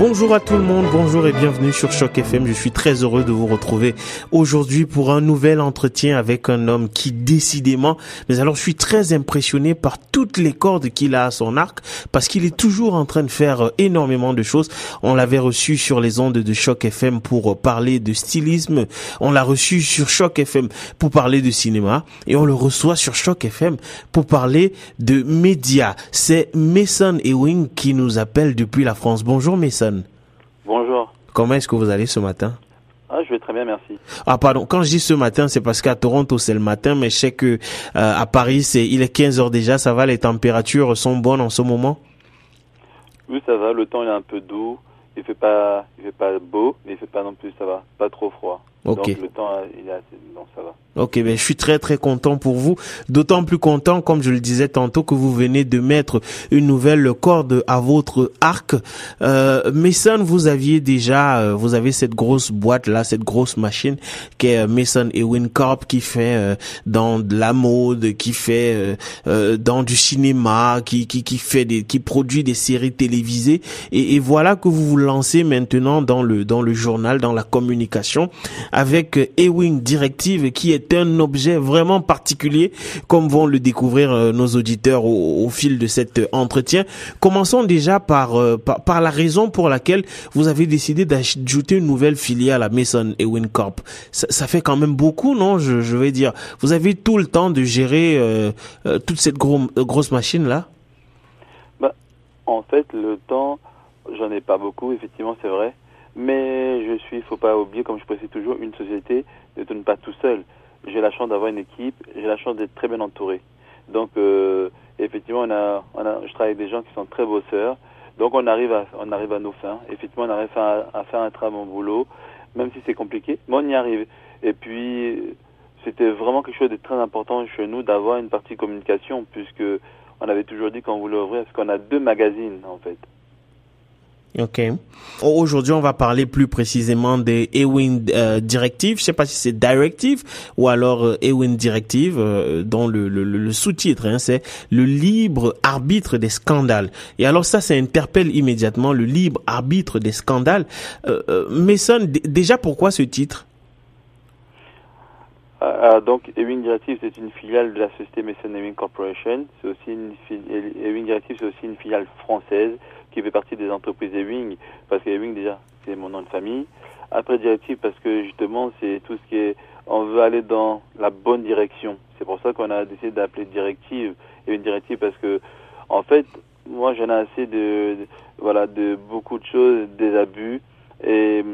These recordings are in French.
Bonjour à tout le monde, bonjour et bienvenue sur Choc FM. Je suis très heureux de vous retrouver aujourd'hui pour un nouvel entretien avec un homme qui décidément, mais alors je suis très impressionné par toutes les cordes qu'il a à son arc parce qu'il est toujours en train de faire énormément de choses. On l'avait reçu sur les ondes de Choc FM pour parler de stylisme. On l'a reçu sur Choc FM pour parler de cinéma et on le reçoit sur Choc FM pour parler de médias. C'est Mason Ewing qui nous appelle depuis la France. Bonjour Mason. Bonjour. Comment est-ce que vous allez ce matin? Ah, je vais très bien, merci. Ah pardon, quand je dis ce matin, c'est parce qu'à Toronto c'est le matin, mais je sais que euh, à Paris c'est il est 15 heures déjà, ça va, les températures sont bonnes en ce moment? Oui, ça va, le temps est un peu doux, il fait pas il fait pas beau, mais il fait pas non plus, ça va, pas trop froid. Ok. Donc le temps il est assez donc ça va. Ok, ben je suis très très content pour vous. D'autant plus content, comme je le disais tantôt, que vous venez de mettre une nouvelle corde à votre arc. Euh, Mason, vous aviez déjà, euh, vous avez cette grosse boîte là, cette grosse machine qui est euh, Mason Ewing Corp qui fait euh, dans de la mode, qui fait euh, euh, dans du cinéma, qui qui qui fait des, qui produit des séries télévisées. Et, et voilà que vous vous lancez maintenant dans le dans le journal, dans la communication avec euh, Ewing Directive qui est un objet vraiment particulier, comme vont le découvrir euh, nos auditeurs au, fil de cet euh, entretien. Commençons déjà par, par, la raison pour laquelle vous avez décidé d'ajouter une nouvelle filiale à Mason Ewing Corp. Ça, fait quand même beaucoup, non je, je vais dire. Vous avez tout le temps de gérer toute cette gros, grosse machine là? Bah, en fait, le temps, j'en ai pas beaucoup, effectivement, c'est vrai. Mais je suis, faut pas oublier, comme je précise toujours, une société ne tourne pas tout seul. J'ai la chance d'avoir une équipe, j'ai la chance d'être très bien entouré. Donc, euh, effectivement, on a, on a, je travaille avec des gens qui sont très bosseurs. Donc, on arrive à, on arrive à nos fins. Effectivement, on arrive à, à faire un très bon boulot, même si c'est compliqué, mais on y arrive. Et puis, c'était vraiment quelque chose de très important chez nous d'avoir une partie communication, puisque on avait toujours dit qu'on voulait ouvrir, parce qu'on a deux magazines, en fait. Ok. Aujourd'hui, on va parler plus précisément des Ewing euh, Directive. Je sais pas si c'est Directive ou alors euh, Ewing Directive, euh, dont le, le, le sous-titre, hein, c'est le libre arbitre des scandales. Et alors ça, ça interpelle immédiatement le libre arbitre des scandales. Euh, euh, Mason, déjà pourquoi ce titre? Donc, Ewing Directive, c'est une filiale de la société Mason Ewing Corporation. C'est aussi une filiale, Ewing Directive, c'est aussi une filiale française qui fait partie des entreprises Ewing, parce que Ewing, déjà, c'est mon nom de famille. Après Directive, parce que justement, c'est tout ce qui est, on veut aller dans la bonne direction. C'est pour ça qu'on a décidé d'appeler Directive, Ewing Directive, parce que, en fait, moi, j'en ai assez de, voilà, de beaucoup de choses, des abus, et,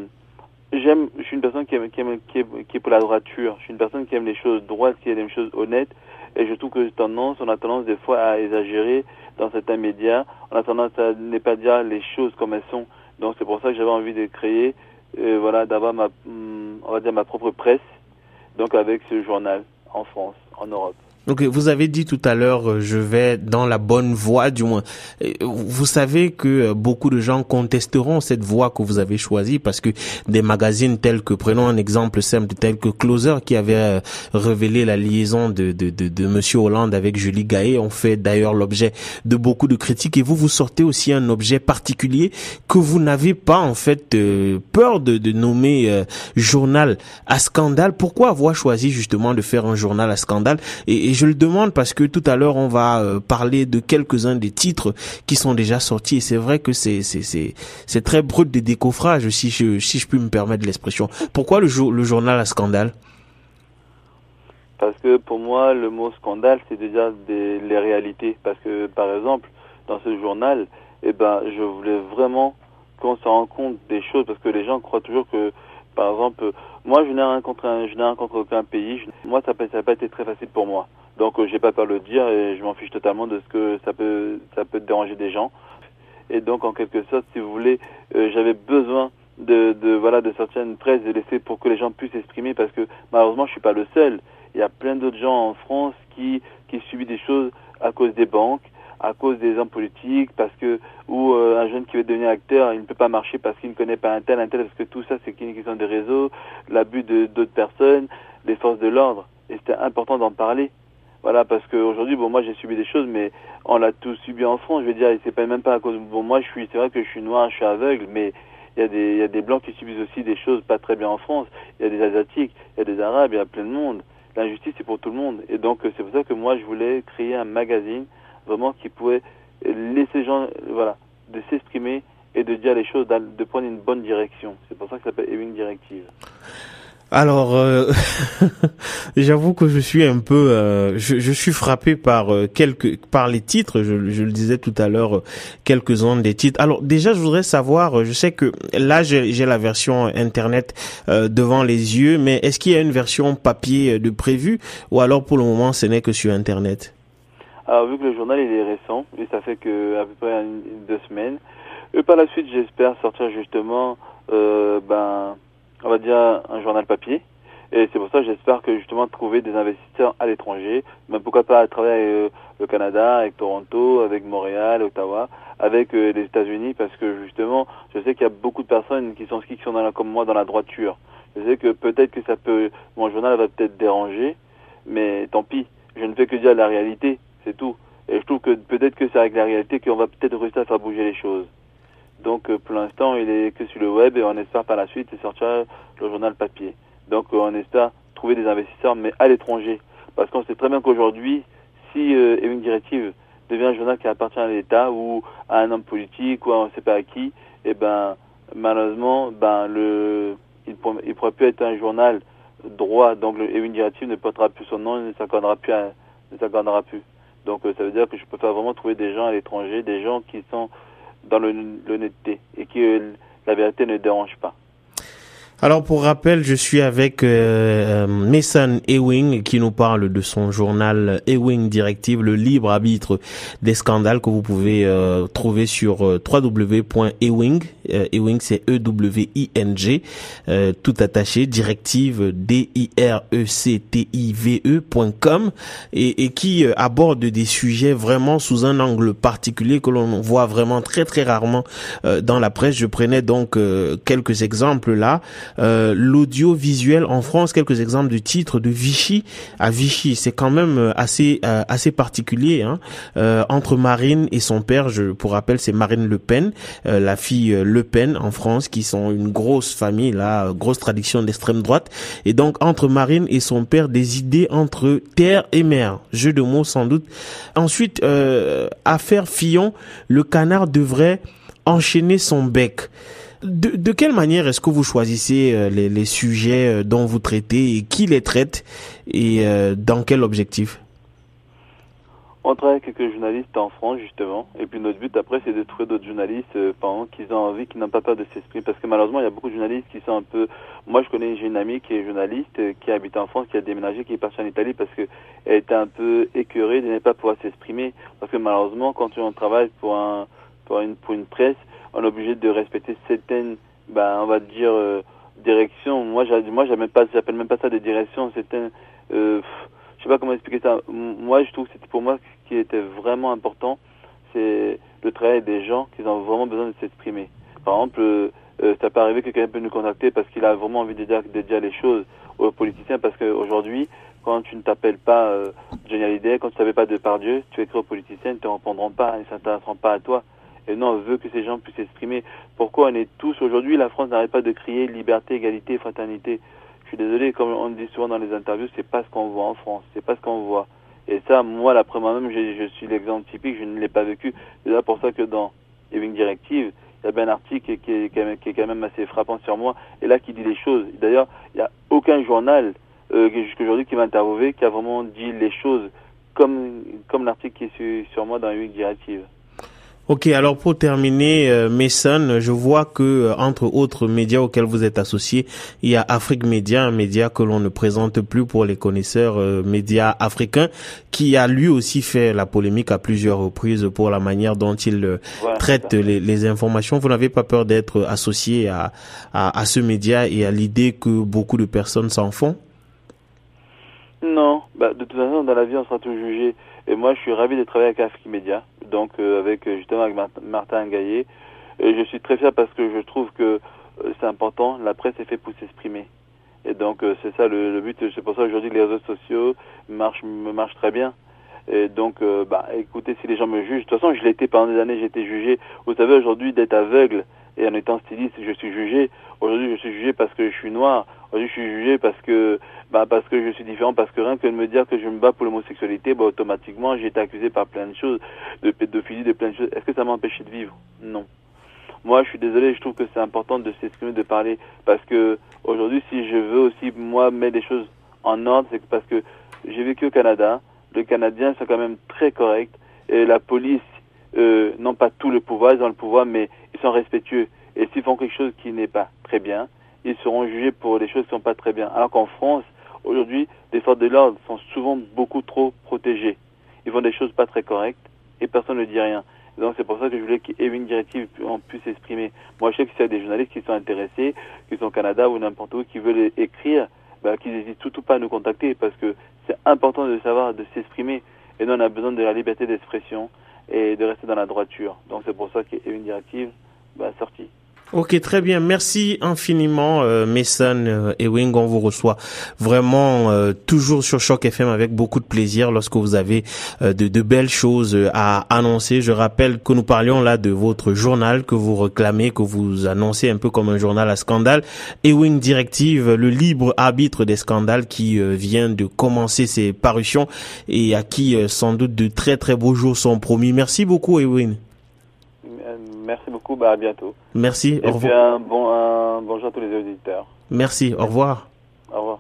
j'aime, je suis une personne qui aime, qui est pour la droiture. Je suis une personne qui aime les choses droites, qui aime les choses honnêtes. Et je trouve que tendance, on a tendance des fois à exagérer dans certains médias. On a tendance à ne pas dire les choses comme elles sont. Donc c'est pour ça que j'avais envie de créer, euh, voilà, d'avoir ma, hum, on va dire ma propre presse. Donc avec ce journal en France, en Europe. Ok, vous avez dit tout à l'heure, euh, je vais dans la bonne voie, du moins. Euh, Vous savez que euh, beaucoup de gens contesteront cette voie que vous avez choisie parce que des magazines tels que, prenons un exemple simple, tel que Closer, qui avait euh, révélé la liaison de, de, de, de Monsieur Hollande avec Julie Gaillet, ont fait d'ailleurs l'objet de beaucoup de critiques. Et vous, vous sortez aussi un objet particulier que vous n'avez pas, en fait, euh, peur de, de nommer euh, journal à scandale. Pourquoi avoir choisi justement de faire un journal à scandale et je le demande parce que tout à l'heure on va euh, parler de quelques-uns des titres qui sont déjà sortis et c'est vrai que c'est très brut de décoffrage si je si puis me permettre l'expression. Pourquoi le jour le journal à scandale? Parce que pour moi, le mot scandale, c'est déjà des, les réalités. Parce que, par exemple, dans ce journal, eh ben, je voulais vraiment qu'on se rende compte des choses, parce que les gens croient toujours que, par exemple, moi, je n'ai rencontré, un- je n'ai rencontré aucun pays. Moi, ça n'a pas été très facile pour moi. Donc, euh, j'ai pas peur de le dire et je m'en fiche totalement de ce que ça peut, ça peut déranger des gens. Et donc, en quelque sorte, si vous voulez, euh, j'avais besoin de, de, voilà, de sortir une presse, de laisser pour que les gens puissent s'exprimer, parce que malheureusement, je suis pas le seul. Il y a plein d'autres gens en France qui, qui subissent des choses à cause des banques, à cause des hommes politiques, parce que ou euh, un jeune qui veut devenir acteur, il ne peut pas marcher parce qu'il ne connaît pas un tel, un tel, parce que tout ça c'est une question de réseau, l'abus de d'autres personnes, les forces de l'ordre, et c'était important d'en parler. Voilà, parce qu'aujourd'hui, bon, moi j'ai subi des choses, mais on l'a tous subi en France. Je veux dire, c'est pas même pas à cause. Bon, moi, je suis, c'est vrai que je suis noir, je suis aveugle, mais il y a des, il y a des blancs qui subissent aussi des choses pas très bien en France. Il y a des asiatiques, il y a des arabes, il y a plein de monde. L'injustice, c'est pour tout le monde. Et donc, c'est pour ça que moi, je voulais créer un magazine vraiment qui pouvait laisser gens, voilà, de s'exprimer et de dire les choses, de prendre une bonne direction. C'est pour ça que ça s'appelle Ewing Directive. Alors, euh, j'avoue que je suis un peu, euh, je, je, suis frappé par euh, quelques, par les titres. Je, je le disais tout à l'heure, quelques-uns des titres. Alors déjà, je voudrais savoir. Je sais que là, j'ai la version internet devant les yeux, mais est-ce qu'il y a une version papier de prévu, ou alors pour le moment, ce n'est que sur internet? Alors vu que le journal il est récent, et ça fait que à peu près deux semaines, et par la suite, j'espère sortir justement, ben on va dire, un journal papier. Et c'est pour ça j'espère que justement trouver des investisseurs à l'étranger, même pourquoi pas travailler avec euh, le Canada, avec Toronto, avec Montréal, Ottawa, avec euh, les États-Unis, parce que justement, je sais qu'il y a beaucoup de personnes qui sont qui sont dans comme moi dans la droiture. Je sais que peut-être que ça peut, mon journal va peut-être déranger, mais tant pis. Je ne fais que dire la réalité, c'est tout. Et je trouve que peut-être que c'est avec la réalité qu'on va peut-être réussir à faire bouger les choses. Donc euh, pour l'instant, il est que sur le web et on espère par la suite sortir le journal papier. Donc euh, on espère trouver des investisseurs, mais à l'étranger. Parce qu'on sait très bien qu'aujourd'hui, si euh, directive devient un journal qui appartient à l'État ou à un homme politique ou à on ne sait pas à qui, et eh ben malheureusement, ben le, il ne pourra plus être un journal droit. Donc le, une directive ne portera plus son nom, ne s'accordera plus, ne s'accordera plus. Donc ça veut dire que je pas vraiment trouver des gens à l'étranger, des gens qui sont dans l'honnêteté et que la vérité ne dérange pas. Alors pour rappel, je suis avec euh, Mason Ewing qui nous parle de son journal Ewing Directive, le libre arbitre des scandales que vous pouvez euh, trouver sur euh, www.ewing. Euh, Ewing c'est E W I N G euh, tout attaché directive D I R E C T I V E.com et, et qui aborde des sujets vraiment sous un angle particulier que l'on voit vraiment très très rarement dans la presse. Je prenais donc quelques exemples là. Euh, l'audiovisuel en France, quelques exemples de titres de Vichy à Vichy, c'est quand même euh, assez euh, assez particulier hein. entre Marine et son père. Je pour rappel, c'est Marine Le Pen, la fille Le Pen en France, qui sont une grosse famille là, grosse tradition d'extrême droite. Et donc entre Marine et son père, des idées entre terre et mer, jeu de mots sans doute. Ensuite, affaire Fillon, le canard devrait enchaîner son bec. De, quelle manière est-ce que vous choisissez euh, les, sujets euh, dont vous traitez et qui les traite et euh, dans quel objectif? On travaille avec quelques journalistes en France justement, et puis notre but après c'est de trouver d'autres journalistes qui ont envie, qui n'ont pas peur de s'exprimer, parce que malheureusement il y a beaucoup de journalistes qui sont un peu. Moi je connais une amie qui est journaliste, qui habite en France, qui a déménagé, qui est partie en Italie parce que elle était un peu écœurée de ne pas pouvoir s'exprimer, parce que malheureusement quand on travaille pour un pour une pour une presse, on est obligé de respecter certaines, ben, on va dire, euh, directions. Moi, moi, j'appelle même pas ça des directions. Certaines, euh, je sais pas comment expliquer ça. Moi, je trouve que pour moi ce qui était vraiment important, c'est le travail des gens qui ont vraiment besoin de s'exprimer. Par exemple, euh, euh ça peut arriver que quelqu'un peut nous contacter parce qu'il a vraiment envie de dire, de dire les choses aux politiciens parce qu'aujourd'hui, quand tu ne t'appelles pas euh, Johnny Hallyday, quand tu ne savais pas de par Dieu, tu écris aux politiciens, ils ne te répondront pas, ils ne s'intéresseront pas à toi. Et non, on veut que ces gens puissent s'exprimer. Pourquoi on est tous aujourd'hui, la France n'arrête pas de crier liberté, égalité, fraternité. Je suis désolé, comme on dit souvent dans les interviews, c'est pas ce qu'on voit en France, c'est pas ce qu'on voit. Et ça, moi, la première même, je, suis l'exemple typique, je ne l'ai pas vécu. C'est là pour ça que dans Living Directive, il y a bien un article qui est, quand même assez frappant sur moi, et là qui dit les choses. D'ailleurs, il n'y a aucun journal euh, jusqu'à aujourd'hui qui m'a interviewé qui a vraiment dit les choses comme, comme l'article qui est sur, sur moi dans Living Directive. Ok, alors pour terminer, euh, Mason, je vois que euh, entre autres médias auxquels vous êtes associé, il y a Afrique Média, un média que l'on ne présente plus pour les connaisseurs euh, médias africains, qui a lui aussi fait la polémique à plusieurs reprises pour la manière dont il euh, traite les, les, informations. Vous n'avez pas peur d'être associé à, à, à, ce média et à l'idée que beaucoup de personnes s'en font? Non, bah, de toute façon, dans la vie, on sera toujours jugé. Et moi, je suis ravi de travailler avec Afrique Média donc euh, avec euh, justement avec Martin Gaillet. Et je suis très fier parce que je trouve que euh, c'est important. La presse est faite pour s'exprimer. Et donc c'est ça le, but. C'est pour ça aujourd'hui les réseaux sociaux marchent marchent très bien. Et donc, bah, écoutez, si les gens me jugent, de toute façon, je l'ai été pendant des années, j'ai été jugé. Vous savez, aujourd'hui, d'être aveugle et en étant styliste, je suis jugé. Aujourd'hui, je suis jugé parce que je suis noir. Aujourd'hui, je suis jugé parce que, bah, parce que je suis différent, parce que rien que de me dire que je me bats pour l'homosexualité, bah, automatiquement, j'ai été accusé par plein de choses, de pédophilie, de plein de choses. Est-ce que ça m'a empêché de vivre? Non. Moi, je suis désolé, je trouve que c'est important de s'exprimer, de parler, parce que aujourd'hui, si je veux aussi, moi, mettre des choses en ordre, c'est parce que j'ai vécu au Canada. Les Canadiens sont quand même très corrects. Et la police, euh, n'ont pas tout le pouvoir, ils ont le pouvoir, mais ils sont respectueux. Et s'ils font quelque chose qui n'est pas très bien, ils seront jugés pour des choses qui ne sont pas très bien. Alors qu'en France, aujourd'hui, les forces de l'ordre sont souvent beaucoup trop protégées. Ils font des choses pas très correctes et personne ne dit rien. Donc c'est pour ça que je voulais qu'Ewing Directive puisse s'exprimer. Moi je sais que s'il y a des journalistes qui sont intéressés, qui sont au Canada ou n'importe où, qui veulent écrire, bah, qu'ils n'hésitent surtout pas à nous contacter parce que c'est important de savoir, de s'exprimer. Et nous on a besoin de la liberté d'expression et de rester dans la droiture. Donc c'est pour ça qu'il une directive bah, sortie. Ok, très bien. Merci infiniment, euh, Mason euh, Ewing. On vous reçoit vraiment euh, toujours sur Choc FM avec beaucoup de plaisir lorsque vous avez euh, de, de, belles choses à annoncer. Je rappelle que nous parlions là de votre journal que vous réclamez, que vous annoncez un peu comme un journal à scandale. Ewing Directive, le libre arbitre des scandales qui vient de commencer ses parutions et à qui sans doute de très très beaux jours sont promis. Merci beaucoup, Ewing. Merci beaucoup, bah à bientôt. Merci, Et au revoir. Et puis un bon, un bonjour à tous les auditeurs. Merci, au revoir. Au revoir.